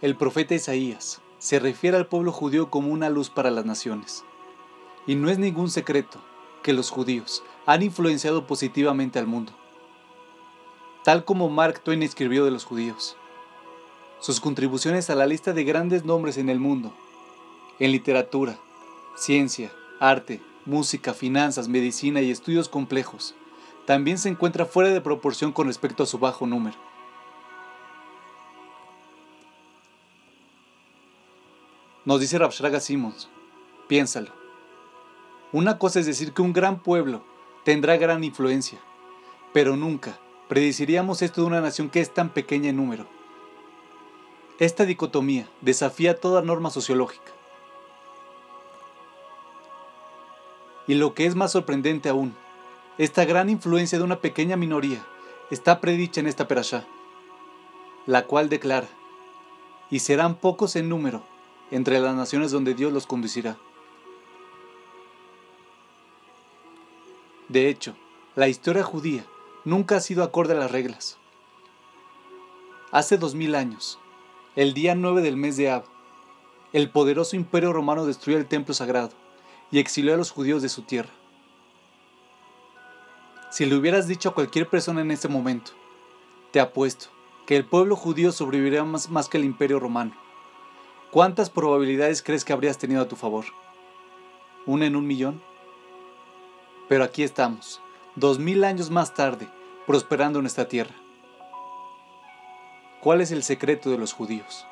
El profeta Isaías se refiere al pueblo judío como una luz para las naciones. Y no es ningún secreto que los judíos han influenciado positivamente al mundo. Tal como Mark Twain escribió de los judíos. Sus contribuciones a la lista de grandes nombres en el mundo, en literatura, ciencia, arte, música, finanzas, medicina y estudios complejos, también se encuentra fuera de proporción con respecto a su bajo número. Nos dice Rabshraga Simmons, piénsalo. Una cosa es decir que un gran pueblo tendrá gran influencia, pero nunca predeciríamos esto de una nación que es tan pequeña en número. Esta dicotomía desafía toda norma sociológica. Y lo que es más sorprendente aún, esta gran influencia de una pequeña minoría está predicha en esta perashá, la cual declara, y serán pocos en número entre las naciones donde Dios los conducirá. De hecho, la historia judía nunca ha sido acorde a las reglas. Hace dos mil años, el día 9 del mes de Ab, el poderoso imperio romano destruyó el templo sagrado y exilió a los judíos de su tierra. Si le hubieras dicho a cualquier persona en ese momento, te apuesto que el pueblo judío sobreviviría más, más que el imperio romano. ¿Cuántas probabilidades crees que habrías tenido a tu favor? ¿Una en un millón? Pero aquí estamos, dos mil años más tarde, prosperando en esta tierra. ¿Cuál es el secreto de los judíos?